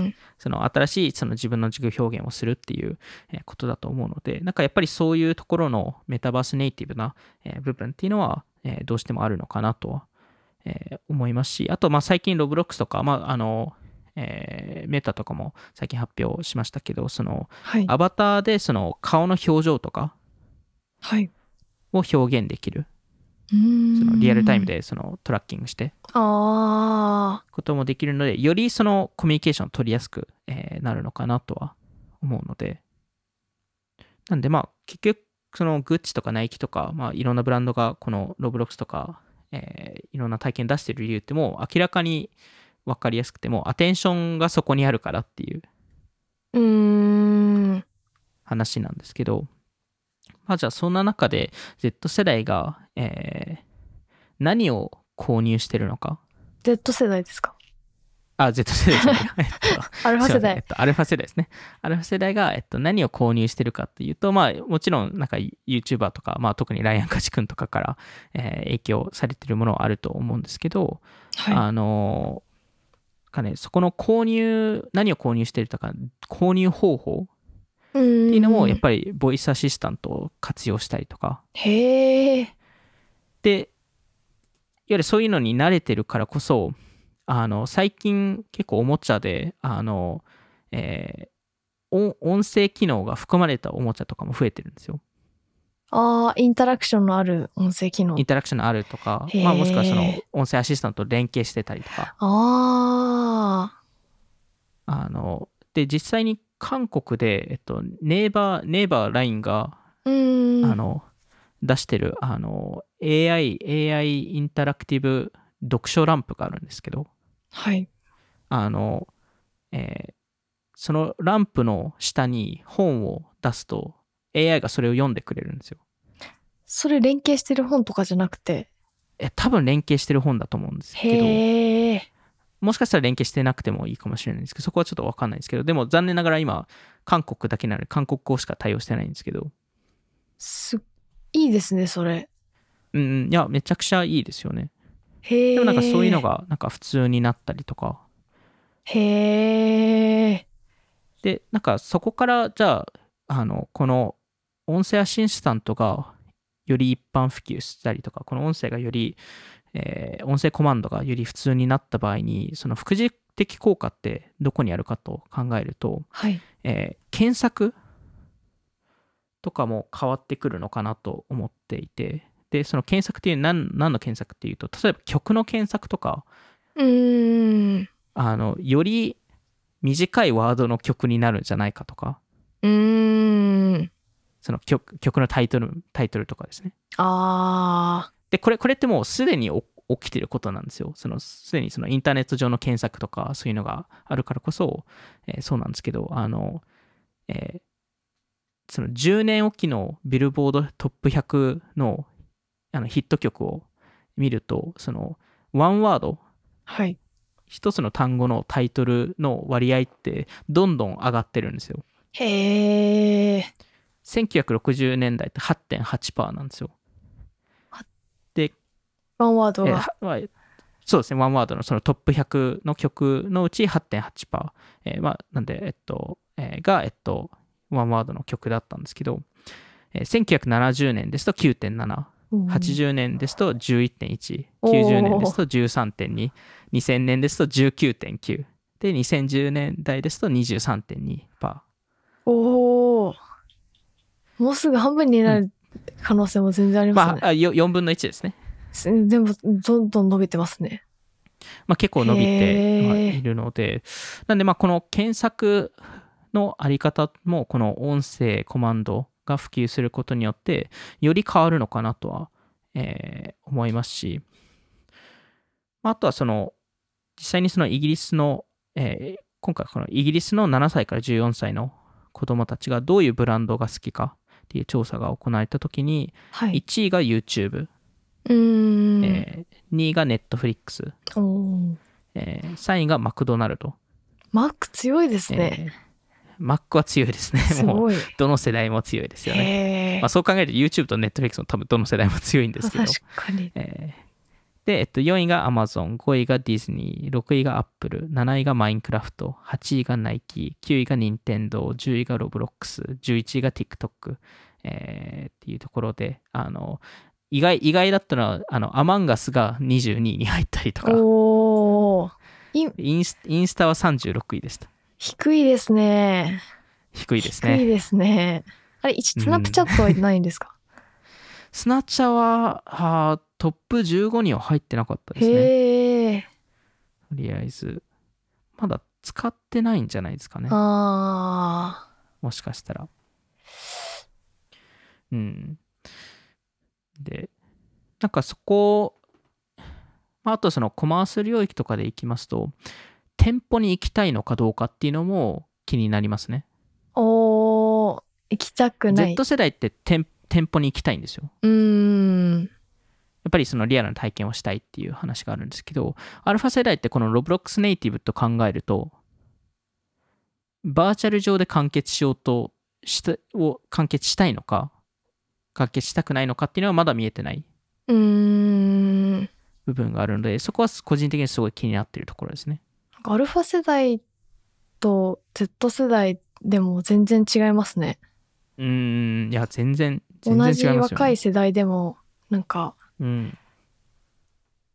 ん。その新しいその自分の自己表現をするっていうえーことだと思うので、なんかやっぱりそういうところのメタバースネイティブなえー部分っていうのはえーどうしてもあるのかなとはえー思いますし、あとまあ最近ロブロックスとか、まああの、えーメタとかも最近発表しましたけど、そのはい。アバターでその顔の表情とかはい。を表現できる、そのリアルタイム。でそのトラッキングしてあこともできるので、よりそのコミュニケーションを取りやすく、えーなるのかなとは思うので。なんでまあ、結局、そのグッチとかナイキとか、まあいろんなブランドがこのロブロックスとか、えーいろんな体験出してる理由ってもう明らかに分かりやすくても、アテンションがそこにあるからっていう。話なんですけど、まあじゃあそんな中で Z 世代が、えー何を購入してるのか？Z 世代ですか？あ、Z 世代じゃない。*laughs* えっとアルファ世すいませんえっ代。と、アルファ世代ですね。アルファ世代が、えっと、何を購入してるかっていうと、まあ、もちろん、なんか YouTuber とか、まあ、特にライアンカジ君とかから、えー影響されてるものはあると思うんですけど、はあのかね、そこの購入、何を購入してるとか、購入方法。っていうのも、やっぱり、ボイスアシスタントを活用したりとか、へえ。で、いわゆるそういうのに慣れてるからこそ、あの、最近結構おもちゃで、あの、えー音音声機能が含まれたおもちゃとかも増えてるんですよ。ああ、インタラクションのある音声機能イン。タラクションのあるとかまあもしくはその音声アシスタントと連携してたりとか、ああの、で、実際に韓国で、えっと、ネイバー、ネイバーラインが、あ。の、出してる、あの、AI、AI インタラクティブ読書ランプがあるんですけど、はい。あの、えーそのランプの下に本を出すと AI がそれを読んでくれるんですよ。それ連携してる本とかじゃなくて？え多分連携してる本だと思うんですけど、へえ。もしかしたら連携してなくてもいいかもしれないんですけど、そこはちょっとわかんないんですけど、でも残念ながら今、韓国だけなので韓国語しか対応してないんですけど、すいいですね、それ。うん、いや、めちゃくちゃいいですよね。へえ。でもなんかそういうの。がなんか普通になったりとか、へえ。で、なんかそこからじゃあ、あの、この音声アシスタントがより一般普及したりとか、この音声がより、えー音声コマンドがより普通になった場合に、その副次的効果ってどこにあるかと考えると、はい。えー検索とかも変わってくるのかなと思っていて、で、その検索っていう何何の検索っていうと、例えば曲の検索とか、うーん。あの、より短いワードの曲になるんじゃないかとか、うーん。その曲曲のタイトル、タイトルとかですね。ああ。で、これ、これってもうすでにお起きてることなんですよ。その、すでにそのインターネット上の検索とか、そういうのがあるからこそ、えーそうなんですけど、あの、えーその10年おきのビルボードトップ100のあのヒット曲を見ると、その、ワンワード、はい。一つの単語のタイトルの割合ってどんどん上がってるんですよ。へえ。1960年代って8.8%なんですよ。で、ワンワードえーが。はまあそうですね、ワンワードのそのトップ100の曲のうち8.8%、えーまあ、なんで、えっと、えーが、えっと、ワンワードの曲だったんですけど、えー1970年ですと9.7、うん80年ですと11.1、おー90年ですと13.2、2000年ですと19.9、で、2010年代ですと23.2%。おお。もうすぐ半分になる可能性も全然ありますね。まあ、あよ4分の1ですね。す全部どんどん伸びてますね。まあ、結構伸びているので、なんでまあこの検索のあり方もこの音声コマンドが普及することによってより変わるのかなとは、えー思いますし、まああとはその実際にそのイギリスの、えー今回このイギリスの7歳から14歳の子供たちがどういうブランドが好きかっていう調査が行われたときに、はい。1位が YouTube、うーん。えー2位が Netflix、おーえー3位がマクドナルド。マック強いですね。えーマックは強いですね。もう、すごい。どの世代も強いですよね。まあ、。そう考えると YouTube と Netflix も多分どの世代も強いんですけど。確かに。えーで、えっと、4位が Amazon、5位がディズニー、6位が Apple、7位が Minecraft、8位が Nike、9位が Nintendo、10位が Roblox、11位が TikTok、えーっていうところで、あの、意外、意外だったのは、あの、アマンガスが22位に入ったりとか、おインスインスタは36位でした。低いですね。低いですね。低いですね。あれ、スナップチャットはないんですか？*laughs* スナッチャーはあートップ15には入ってなかったですね。とりあえず。まだ使ってないんじゃないですかね。あもしかしたら。うん。で、なんかそこ、まあ、あとそのコマース領域とかでいきますと、店舗に行きたいのかどうかっていうのも気になりますね。ー。おー。行きたくない。Z 世代って店店舗に行きたいんですよ。うーん。やっぱりそのリアルな体験をしたいっていう話があるんですけど、アルファ世代ってこの Roblox ネイティブと考えると、バーチャル上で完結しようとした、を完結したいのか、完結したくないのかっていうのはまだ見えてないうーん。部分があるので、そこは個人的にすごい気になっているところですね。アルファ世代と Z 世代でも全然違いますね。うーん、いや、全然、全然違い同じますよ、ね。若い世代でも、なんか、うん。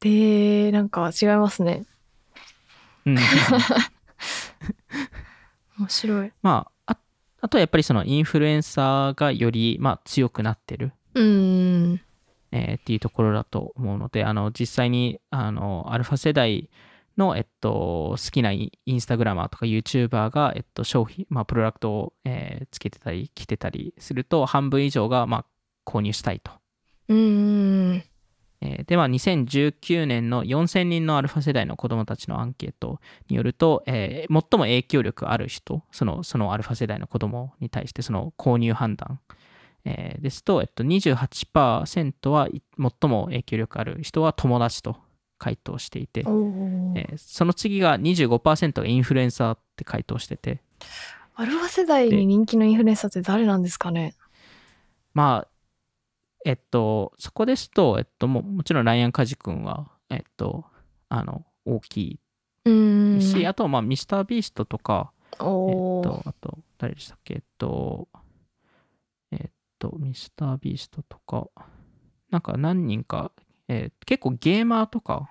で、なんか違いますね。うん。*laughs* 面白い。*laughs* まあ、ああとはやっぱりそのインフルエンサーがより、まあ、強くなってる。うーん。えーっていうところだと思うので、あの、実際に、あの、アルファ世代の、えっと、好きなイインスタグラマーとか YouTuber が、えっと、商品、まあ、プロダクトを、えーつけてたり、着てたりすると、半分以上が、まあ、購入したいとうーん。えーでは2019年の4000人のアルファ世代の子どもたちのアンケートによると、えー最も影響力ある人そのそのアルファ世代の子どもに対してその購入判断、えーですと、えっと、28%はい最も影響力ある人は友達と回答していて、えーその次が25%がインフルエンサーって回答してて。アルファ世代に人気のインフルエンサーって誰なんですかね？まあえっとそこですと、えっと、ももちろんライアン・カジ君はえっとあの大きいし、あとまあミスター・ビーストとかえっとあと誰でしたっけ？えっとえっとミスター・ビーストとかなんか何人か、えー結構ゲーマーとか。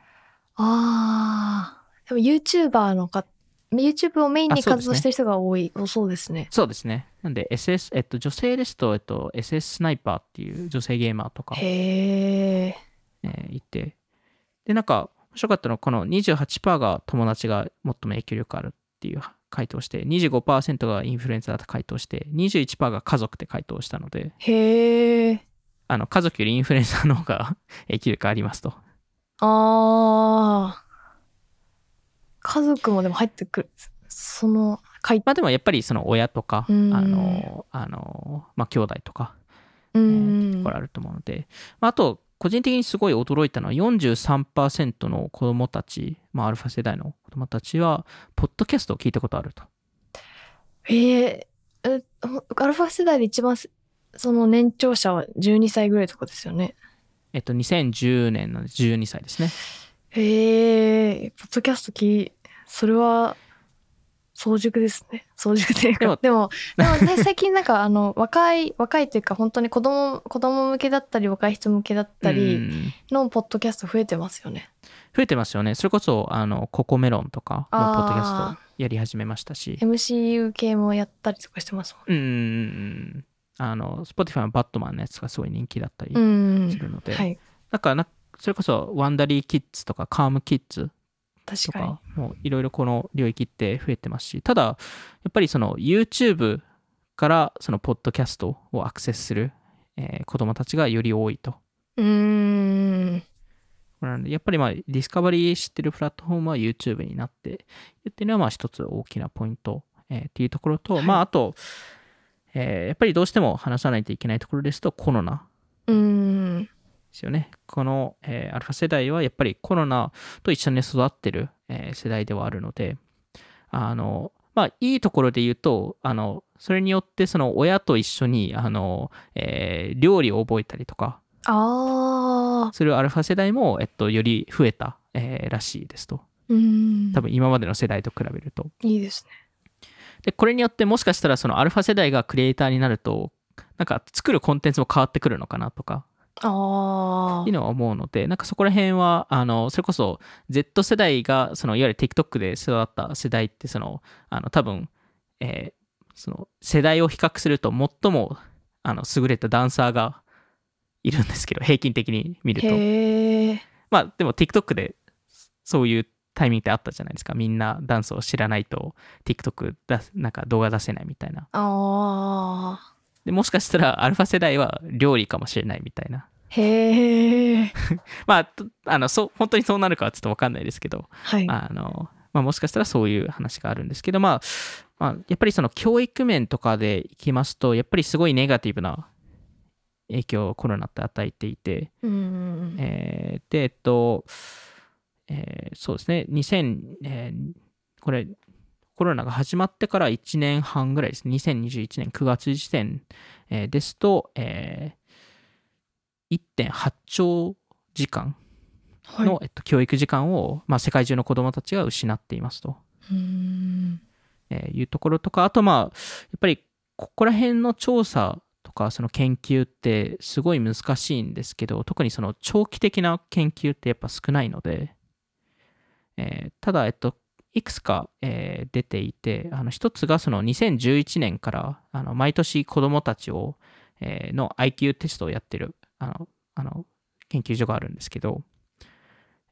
ああでも YouTuber のか YouTube をメインに活動してる人が多い、多そうですね。そうですね。なんで SS えっと女性ですと、えっと、SS スナイパーっていう女性ゲーマーとかへええーいて、で、なんか、面白かったのは、この28%が友達が最も影響力あるっていう回答して、25%がインフルエンザだと回答して、21%が家族って回答したので、へえあの、家族よりインフルエンザの方が *laughs* 影響力ありますと。あー家族もでも入ってくる。その回まあでもやっぱりその親とか、あうん。の、あの、まあ兄弟とか、うえん、ーところあると思うので、まあ、あと、個人的にすごい驚いたのは43%の子供たち、まあ、アルファ世代の子供たちは、ポッドキャストを聞いたことあると。へええアルファ世代で一番すその年長者は12歳ぐらいとかですよね。えっと、2010年の12歳ですね。へえポッドキャストきそれは早熟ですね。早熟っていうかででもでもね *laughs* 最近なんかあの若い若いというか本当に子供子供向けだったり若い人向けだったうりんのポッドキャスト増えてますよね。増えてますよね。それこそ、あの、ココメロンとかもポッドキャストやり始めましたし。MCU 系もやったりとかしてますもうんうんうん。あの、Spotify のバットマンのやつがすごい人気だったりするので、はい。なんかな、それこそ、ワンダリーキッズとか、カームキッズと確かもういろいろこの領域って増えてますし、ただ、やっぱりその YouTube からそのポッドキャストをアクセスする、えー子供たちがより多いと。うーん。なので、やっぱりまあ、ディスカバリー知ってるプラットフォームは YouTube になっているっていうのは、まあ一つ大きなポイント、えーっていうところと、はい。まああと、えーやっぱりどうしても話さないといけないところですと、コロナうーんですよね。この、えーアルファ世代はやっぱりコロナと一緒に育ってる、えー世代ではあるので、あの、まあ、いいところで言うと、あの、それによって、その親と一緒に、あの、えー料理を覚えたりとか、ああするアルファ世代も、えっと、より増えた、えーらしいですと。うーん多分今までの世代と比べると。いいですねで、これによってもしかしたらそのアルファ世代がクリエイターになると、なんか作るコンテンツも変わってくるのかなとか、あっていうのは思うので、なんかそこら辺は、あの、それこそ Z 世代が、そのいわゆる TikTok で育った世代って、その、あの、多分、えーその世代を比較すると最も、あの、優れたダンサーがいるんですけど、平均的に見ると。まあ、でも TikTok でそういうタイミングってあったじゃないですか。みんなダンスを知らないと TikTok 出すなんか動画出せないみたいな。ああでもしかしたらアルファ世代は料理かもしれないみたいな。へえ *laughs* まあ、とあの、そう、本当にそうなるかはちょっとわかんないですけど、はい。あの、まあ、もしかしたらそういう話があるんですけど、まあ、まあ、やっぱりその教育面とかでいきますと、やっぱりすごいネガティブな影響をコロナって与えていて、うーんえーで、えっと、えーそうですね、2000、えーこれ、コロナが始まってから1年半ぐらいですね、2021年9月時点、えーですと、えー1.8兆時間はい。の、えっと、教育時間を、まあ、世界中の子どもたちが失っていますと、えーいうところとか、あと、まあ、やっぱりここら辺の調査とか、その研究ってすごい難しいんですけど、特にその長期的な研究ってやっぱ少ないので、えーただ、えっと、いくつか、えー出ていて、あの一つがその2011年からあの毎年子どもたちを、えーの IQ テストをやってるあのあの研究所があるんですけど、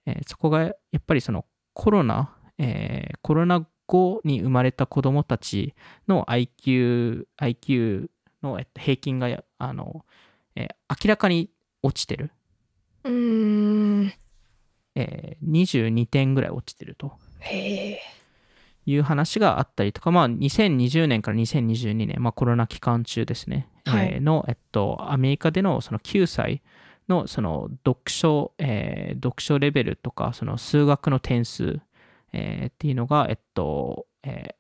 えーそこがやっぱりそのコロナ、えーコロナ後に生まれた子どもたちの IQ, IQ のえっと平均がやあの、えー明らかに落ちてるうーん。えー22点ぐらい落ちてると。いう話があったりとか、まあ、2020年から2022年、まあ、コロナ期間中ですね、はい。えーの、えっと、アメリカでのその9歳のその読書、えー読書レベルとか、その数学の点数、えーっていうのが、えっと、えー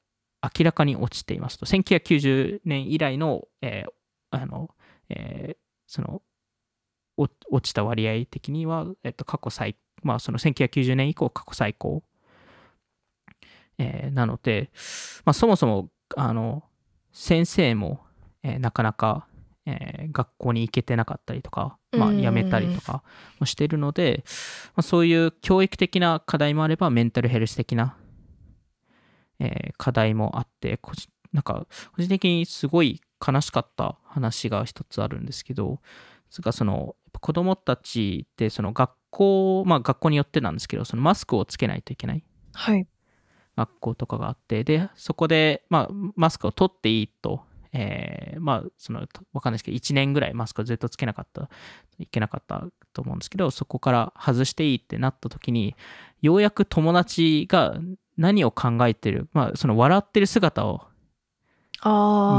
明らかに落ちていますと。1990年以来の、えーあの、えーその、お落ちた割合的には、えっと、過去最、まあ、その1990年以降、過去最高えーなので、まあ、そもそもあの先生も、えーなかなか、えー学校に行けてなかったりとか、まあ、うん辞めたりとかもしているので、まあ、そういう教育的な課題もあればメンタルヘルス的な、えー課題もあってこじなんか個人的にすごい悲しかった話が一つあるんですけどそれがその子供たちってその学校まあ学校によってなんですけどそのマスクをつけないといけないはい。学校とかがあって、で、そこで、まあ、マスクを取っていいと、えーまあ、その、わかんないですけど、1年ぐらいマスクをずっとつけなかった、いけなかったと思うんですけど、そこから外していいってなった時に、ようやく友達が何を考えてる、まあ、その笑ってる姿を。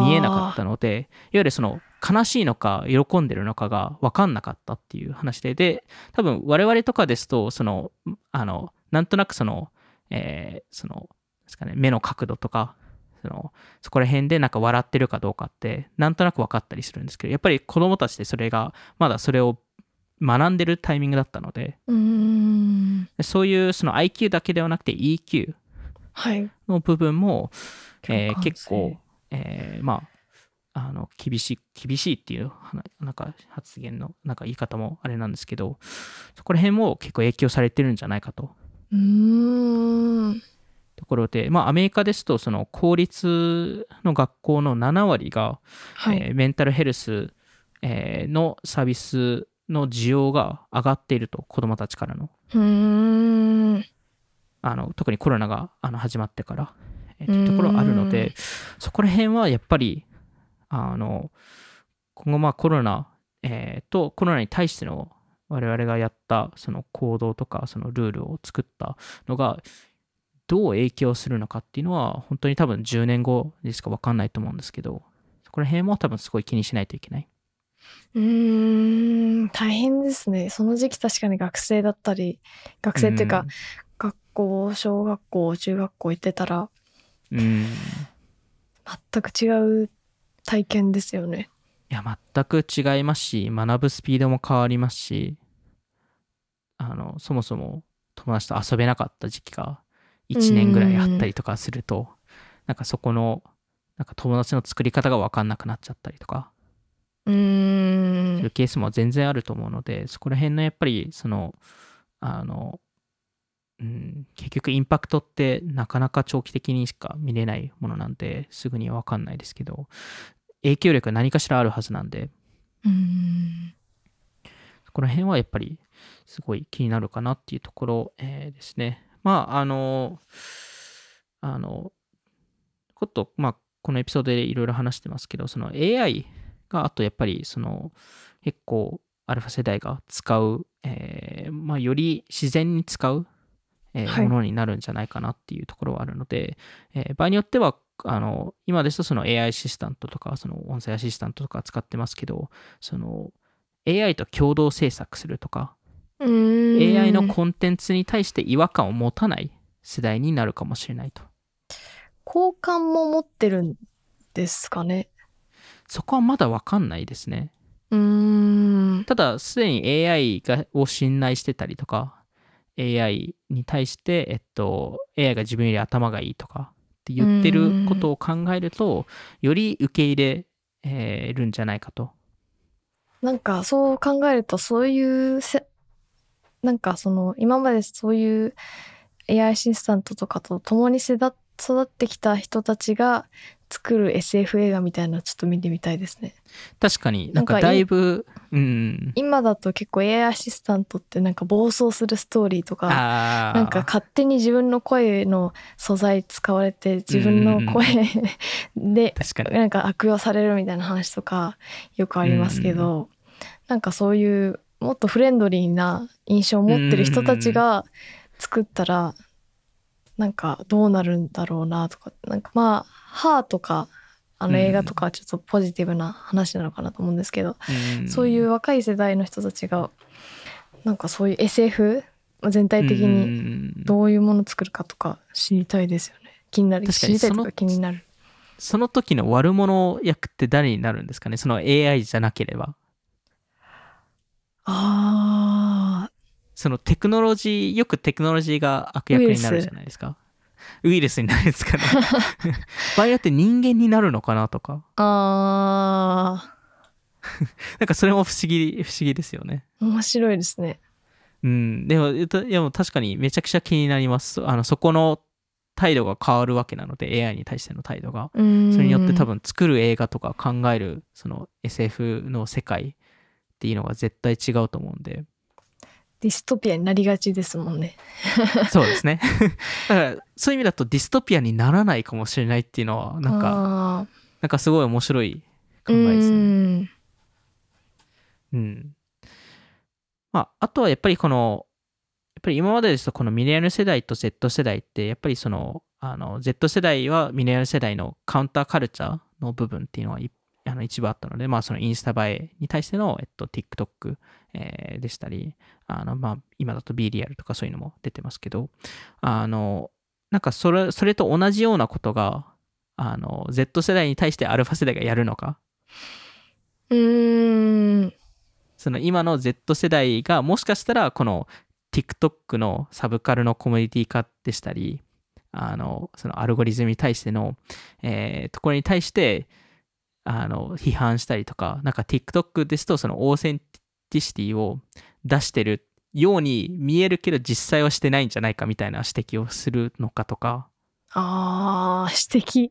見えなかったので、いわゆるその悲しいのか喜んでるのかが分かんなかったっていう話で、で、多分我々とかですと、その、あの、なんとなくその、えーその、ですかね、目の角度とか、その、そこら辺でなんか笑ってるかどうかって、なんとなく分かったりするんですけど、やっぱり子供たちでそれが、まだそれを学んでるタイミングだったので、うーん。そういうその IQ だけではなくて EQ はい。の部分も、えー共感性結構、えーまあ、あの、厳しい、厳しいっていう、なんか発言の、なんか言い方もあれなんですけど、そこら辺も結構影響されてるんじゃないかと。うーん。ところで、まあ、アメリカですと、その公立の学校の7割が、はい。えーメンタルヘルス、えーのサービスの需要が上がっていると、子どもたちからの。うーん。あの特にコロナがあの始まってから、えーというところあるので、そこら辺はやっぱり、あの、今後まあコロナ、えーと、コロナに対しての我々がやったその行動とかそのルールを作ったのがどう影響するのかっていうのは本当に多分10年後でしか分かんないと思うんですけどそこら辺も多分すごい気にしないといけない。うーん。大変ですね。その時期確かに学生だったり、学生っていうか、ん学校、小学校、中学校行ってたら、うん全く違う体験ですよね。いや、全く違いますし、学ぶスピードも変わりますし、あの、そもそも友達と遊べなかった時期が1年ぐらいあったりとかすると、なんかそこの、なんか友達の作り方が分かんなくなっちゃったりとか、うー。そういうんケースも全然あると思うので、そこら辺のやっぱり、その、あの、うん、結局インパクトってなかなか長期的にしか見れないものなんですぐには分かんないですけど影響力は何かしらあるはずなんでうーん。そこら辺はやっぱりすごい気になるかなっていうところ、えーですね。まあ、あの、あの、こと、まあ、このエピソードでいろいろ話してますけど、その AI があとやっぱりその結構アルファ世代が使う、えーまあ、より自然に使う、えーはいものになるんじゃないかなっていうところはあるので、えー場合によってはあの今ですとその AI アシスタントとかその音声アシスタントとか使ってますけどその AI と共同制作するとか、AI のコンテンツに対して違和感を持たない世代になるかもしれないと。好感も持ってるんですかね？そこはまだわかんないですね。うーん。ただ、すでに AI がを信頼してたりとか、AI に対して、えっと、AI が自分より頭がいいとかって言ってることを考えると、より受け入れ、えーるんじゃないかと。なんかそう考えるとそういうせなんかその今までそういう AI アシスタントとかと共に育育ってきた人たちが作る SF 映画みたいなのちょっと見てみたいですね。確かになんかだいぶ、うん。今だと結構 AI アシスタントってなんか暴走するストーリーとか。なんか勝手に自分の声の素材使われて自分の声 *laughs* で。なんか悪用されるみたいな話とかよくありますけど、なんかそういうもっとフレンドリーな印象を持ってる人たちが作ったらなんかどうなるんだろうなとかなんかまあ「ハーとかあの映画とかはちょっとポジティブな話なのかなと思うんですけど、うん。そういう若い世代の人たちがなんかそういう SF 全体的ににどういうもの作るかとか知りたいですよね。気になる。知りたいとか気になる。その時の悪者役って誰になるんですかね？その AI じゃなければ。あそのテクノロジー、よくテクノロジーが悪役になるじゃないですか。ウイルスになるんですかね。場合によって人間になるのかなとか。ーあなんかそれも不思議、不思議ですよね。ー面白いですねうん。でも、えっとでも確かにめちゃくちゃ気になります。あの、そこの態度が変わるわけなので、AI に対しての態度が。それによって多分作る映画とか考える、その SF の世界っていうのが絶対違うと思うんで。ディストピアになりがちですもんね *laughs* そうですね。*laughs* だから、そういう意味だとディストピアにならないかもしれないっていうのは、なんか、かなんかすごい面白い考うえですね。うん。まあ、あとはやっぱりこの、やっぱり今までですとこのミレニアル世代と Z 世代って、やっぱりその、あの、Z 世代はミレニアル世代のカウンターカルチャーの部分っていうのはいあの一部あったので、まあそのインスタ映えに対しての、えっと、TikTok、えーでしたり、あの、まあ今だと B リアルとかそういうのも出てますけど、あの、なんかそれ、それと同じようなことが、あの、Z 世代に対してアルファ世代がやるのか、うーん。その今の Z 世代がもしかしたらこの TikTok のサブカルのコミュニティ化でしたり、あの、そのアルゴリズムに対しての、えーところに対して、あの、批判したりとか、なんか TikTok ですとそのオーセンティシティを出してるように見えるけど実際はしてないんじゃないかみたいな指摘をするのかとか、あー指摘。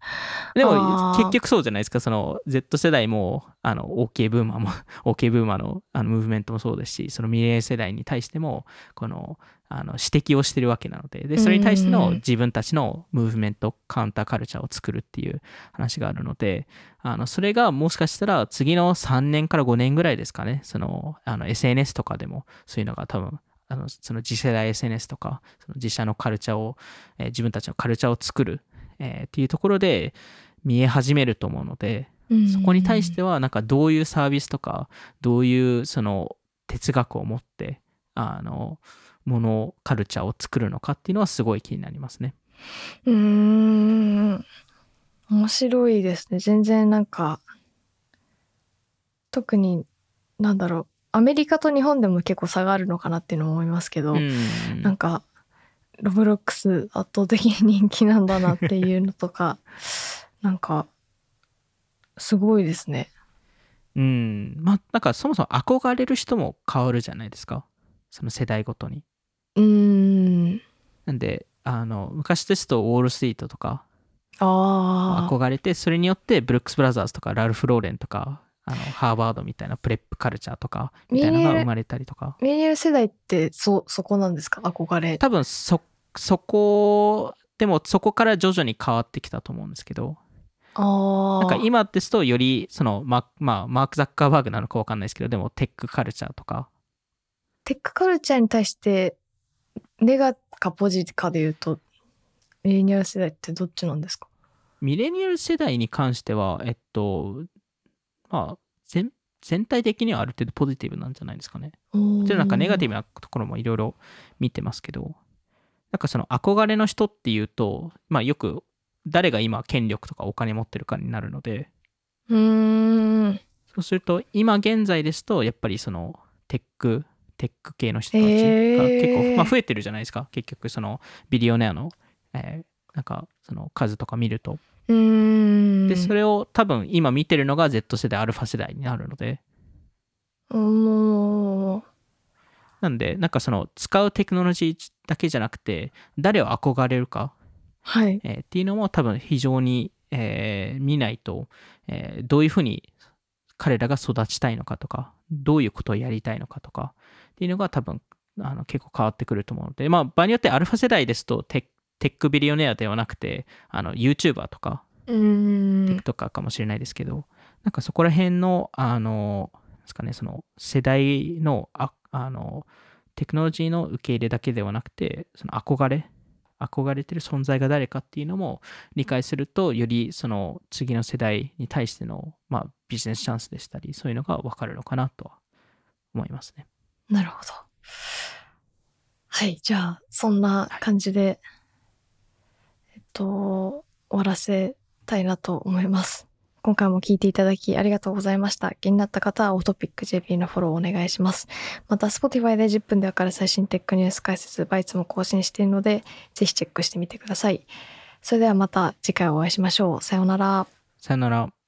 *laughs* でも結局そうじゃないですか、その Z 世代も、あの OK ブーマーも、*laughs* OK ブーマーのあのムーブメントもそうですし、そのミレー世代に対しても、このあの指摘をしてるわけなので、で、それに対してうんの自分たちのムーブメント、カウンターカルチャーを作るっていう話があるので、あのそれがもしかしたら次の3年から5年ぐらいですかね、そのあの SNS とかでもそういうのが多分、あのその次世代 SNS とか、その自社のカルチャーを、えー自分たちのカルチャーを作る、えーっていうところで見え始めると思うので、そこに対してはなんかどういうサービスとかどういうその哲学を持ってあのものカルチャーを作るのかっていうのはすごい気になりますね。うーん。面白いですね。全然なんか特になんだろう。アメリカと日本でも結構差があるのかなっていうのも思いますけど、うん。なんかロブロックス圧倒的に人気なんだなっていうのとか *laughs* なんかすごいですね。うんまあなんかそもそも憧れる人も変わるじゃないですかその世代ごとに。うーんなんであの昔ですとウォール・ストリートとかああ憧れてそれによってブルックス・ブラザーズとかラルフ・ローレンとかあのハーバードみたいなプレップカルチャーとかみたいなのが生まれたりとか。メニュー世代ってそそこなんですか？憧れ。多分そそこでもそこから徐々に変わってきたと思うんですけど。ああなんか今ですとよりそのマ,、まあ、マーク・ザッカーバーグなのか分かんないですけどでもテックカルチャーとか。テックカルチャーに対してネガかポジかで言うとミレニアル世代ってどっちなんですか？ミレニアル世代に関してはえっとまあ全全体的にはある程度ポジティブなんじゃないですかね。ちょっとなんかネガティブなところもいろいろ見てますけどなんかその憧れの人っていうとまあよく誰が今権力とかお金持ってるかになるので。ブうーん。そうすると、今現在ですと、やっぱりそのテック、テック系の人たちが結構、まあ増えてるじゃないですか。結局、そのビリオネアの、えーなんか、その数とか見ると。うーん。で、それを多分今見てるのが Z 世代、アルファ世代になるので、もうなんで、なんかその使うテクノロジーだけじゃなくて、誰を憧れるか、はい。えーっていうのも多分非常に、えー見ないと、えーどういうふうに彼らが育ちたいのかとか、どういうことをやりたいのかとかっていうのが多分あの結構変わってくると思うので、まあ場合によってアルファ世代ですとテテックビリオネアではなくて、あの YouTuber とかうーん。TikToker かもしれないですけど、なんかそこら辺の、あの、ですかね、その世代のああのテクノロジーの受け入れだけではなくて、その憧れ、憧れてる存在が誰かっていうのも理解すると、よりその次の世代に対しての、まあ、ビジネスチャンスでしたり、そういうのが分かるのかなとは思いますね。なるほど。はい、じゃあ、そんな感じで、えっと、終わらせたいなと思います。今回も聞いていただきありがとうございました。気になった方は、オートピック JP のフォローお願いします。また、Spotify で10分でわかる最新テックニュース解説、バイツも更新しているので、ぜひチェックしてみてください。それではまた次回お会いしましょう。さようなら。さようなら。